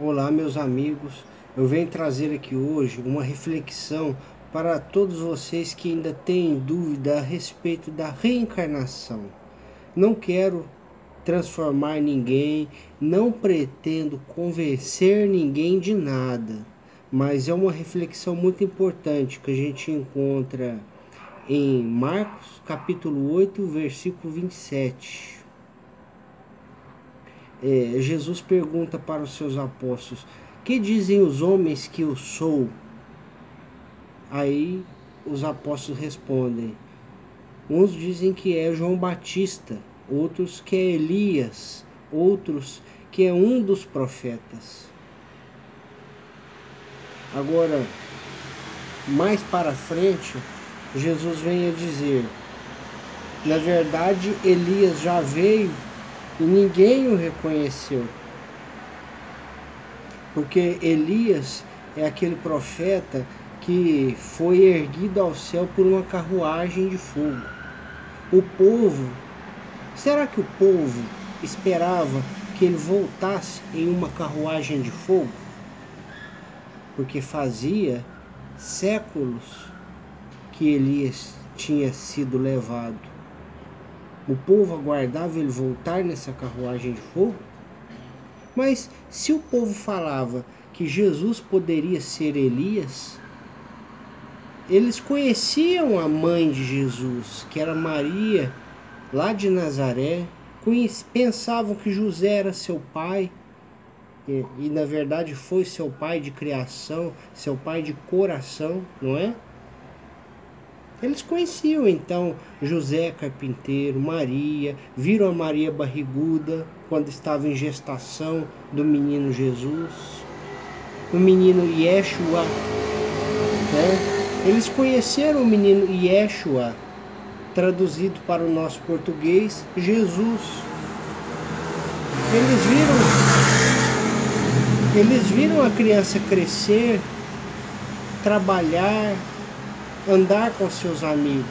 Olá, meus amigos. Eu venho trazer aqui hoje uma reflexão para todos vocês que ainda têm dúvida a respeito da reencarnação. Não quero transformar ninguém, não pretendo convencer ninguém de nada, mas é uma reflexão muito importante que a gente encontra em Marcos capítulo 8, versículo 27 é, Jesus pergunta para os seus apóstolos: Que dizem os homens que eu sou? Aí os apóstolos respondem: Uns dizem que é João Batista, outros que é Elias, outros que é um dos profetas. Agora, mais para frente, Jesus vem a dizer: Na verdade, Elias já veio e ninguém o reconheceu. Porque Elias é aquele profeta que foi erguido ao céu por uma carruagem de fogo. O povo, será que o povo esperava que ele voltasse em uma carruagem de fogo? Porque fazia séculos que Elias tinha sido levado o povo aguardava ele voltar nessa carruagem de fogo? Mas se o povo falava que Jesus poderia ser Elias, eles conheciam a mãe de Jesus, que era Maria, lá de Nazaré, pensavam que José era seu pai, e, e na verdade foi seu pai de criação, seu pai de coração, não é? Eles conheciam então José carpinteiro, Maria, viram a Maria barriguda quando estava em gestação do menino Jesus, o menino Yeshua. Né? Eles conheceram o menino Yeshua, traduzido para o nosso português, Jesus. Eles viram, eles viram a criança crescer, trabalhar, andar com seus amigos.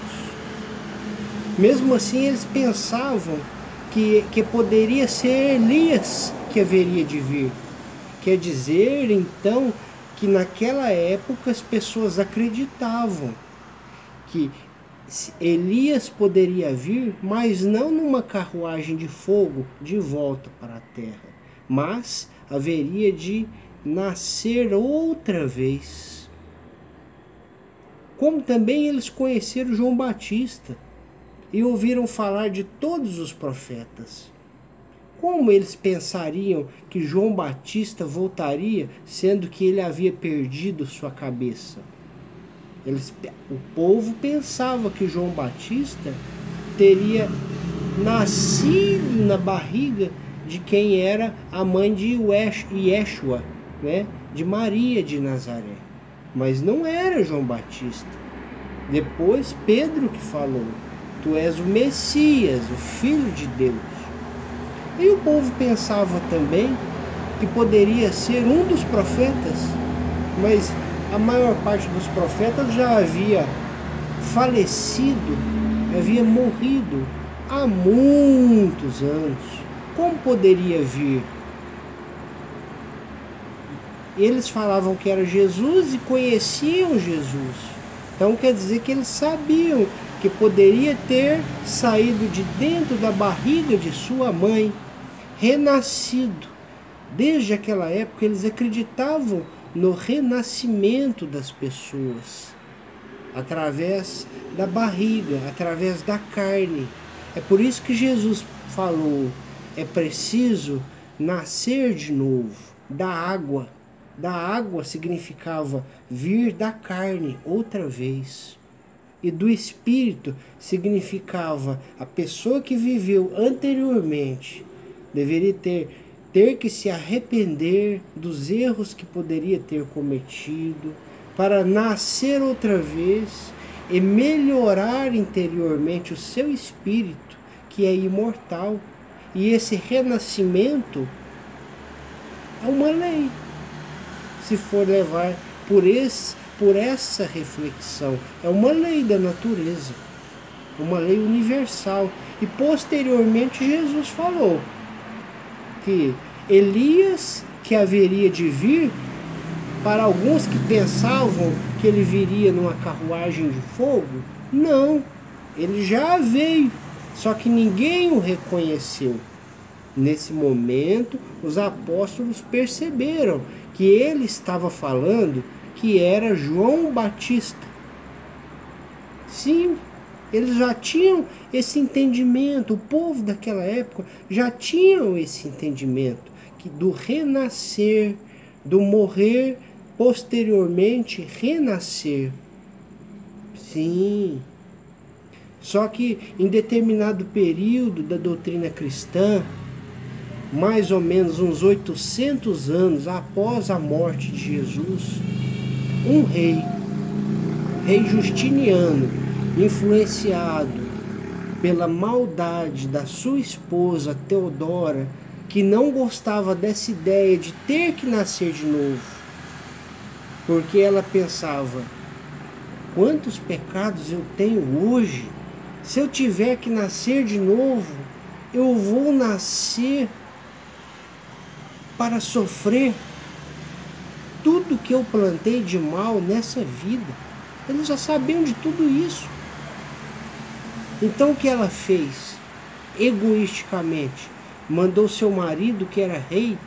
Mesmo assim, eles pensavam que, que poderia ser Elias que haveria de vir. Quer dizer, então, que naquela época as pessoas acreditavam que Elias poderia vir, mas não numa carruagem de fogo de volta para a terra, mas haveria de nascer outra vez como também eles conheceram João Batista e ouviram falar de todos os profetas. Como eles pensariam que João Batista voltaria, sendo que ele havia perdido sua cabeça? Eles, o povo pensava que João Batista teria nascido na barriga de quem era a mãe de Yeshua, né? de Maria de Nazaré mas não era João Batista. Depois Pedro que falou: Tu és o Messias, o Filho de Deus. E o povo pensava também que poderia ser um dos profetas, mas a maior parte dos profetas já havia falecido, havia morrido há muitos anos. Como poderia vir eles falavam que era Jesus e conheciam Jesus. Então quer dizer que eles sabiam que poderia ter saído de dentro da barriga de sua mãe, renascido. Desde aquela época eles acreditavam no renascimento das pessoas através da barriga, através da carne. É por isso que Jesus falou: é preciso nascer de novo da água da água significava vir da carne outra vez. E do espírito significava a pessoa que viveu anteriormente deveria ter, ter que se arrepender dos erros que poderia ter cometido para nascer outra vez e melhorar interiormente o seu espírito, que é imortal. E esse renascimento é uma lei se for levar por, esse, por essa reflexão. É uma lei da natureza, uma lei universal. E posteriormente Jesus falou que Elias, que haveria de vir, para alguns que pensavam que ele viria numa carruagem de fogo, não, ele já veio, só que ninguém o reconheceu. Nesse momento, os apóstolos perceberam que ele estava falando que era João Batista. Sim, eles já tinham esse entendimento, o povo daquela época já tinham esse entendimento que do renascer, do morrer, posteriormente renascer. Sim. Só que em determinado período da doutrina cristã, mais ou menos uns 800 anos após a morte de Jesus, um rei, rei Justiniano, influenciado pela maldade da sua esposa Teodora, que não gostava dessa ideia de ter que nascer de novo, porque ela pensava: quantos pecados eu tenho hoje? Se eu tiver que nascer de novo, eu vou nascer para sofrer tudo que eu plantei de mal nessa vida. Eles já sabiam de tudo isso. Então o que ela fez? Egoisticamente, mandou seu marido, que era rei,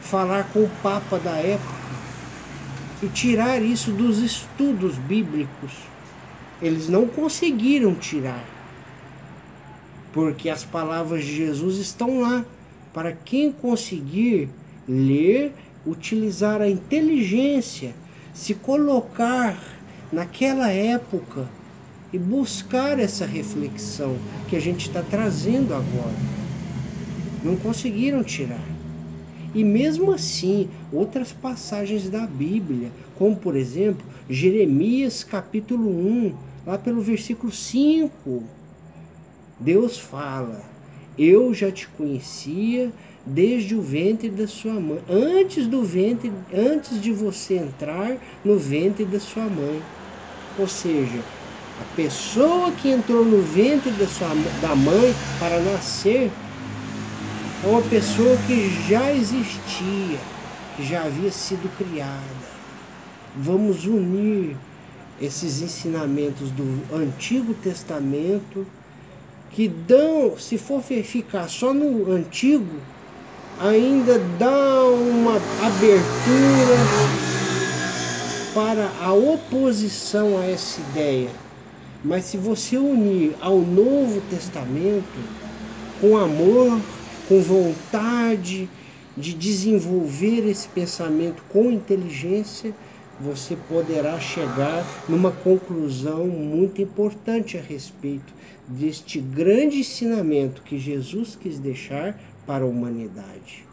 falar com o Papa da época e tirar isso dos estudos bíblicos. Eles não conseguiram tirar, porque as palavras de Jesus estão lá para quem conseguir ler, utilizar a inteligência, se colocar naquela época e buscar essa reflexão que a gente está trazendo agora. Não conseguiram tirar. E mesmo assim, outras passagens da Bíblia, como por exemplo, Jeremias capítulo 1, lá pelo versículo 5, Deus fala: Eu já te conhecia desde o ventre da sua mãe, antes do ventre, antes de você entrar no ventre da sua mãe. Ou seja, a pessoa que entrou no ventre da, sua, da mãe para nascer é uma pessoa que já existia, que já havia sido criada. Vamos unir esses ensinamentos do Antigo Testamento que dão, se for ficar só no Antigo, ainda dá uma abertura para a oposição a essa ideia. Mas se você unir ao Novo Testamento com amor, com vontade de desenvolver esse pensamento com inteligência, você poderá chegar numa conclusão muito importante a respeito deste grande ensinamento que Jesus quis deixar para a humanidade.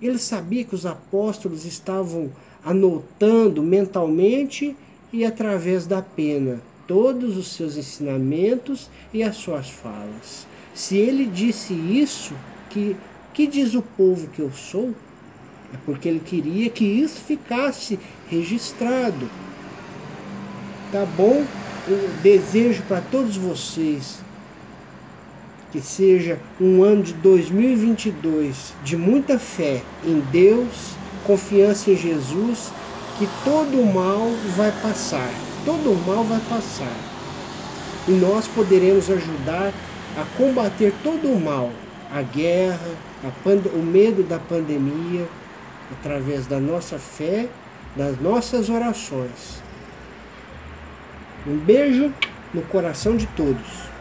Ele sabia que os apóstolos estavam anotando mentalmente e através da pena todos os seus ensinamentos e as suas falas. Se ele disse isso, que que diz o povo que eu sou? É porque ele queria que isso ficasse registrado. Tá bom? Eu desejo para todos vocês que seja um ano de 2022 de muita fé em Deus, confiança em Jesus que todo o mal vai passar, todo mal vai passar. E nós poderemos ajudar a combater todo o mal, a guerra, a o medo da pandemia, através da nossa fé, das nossas orações. Um beijo no coração de todos.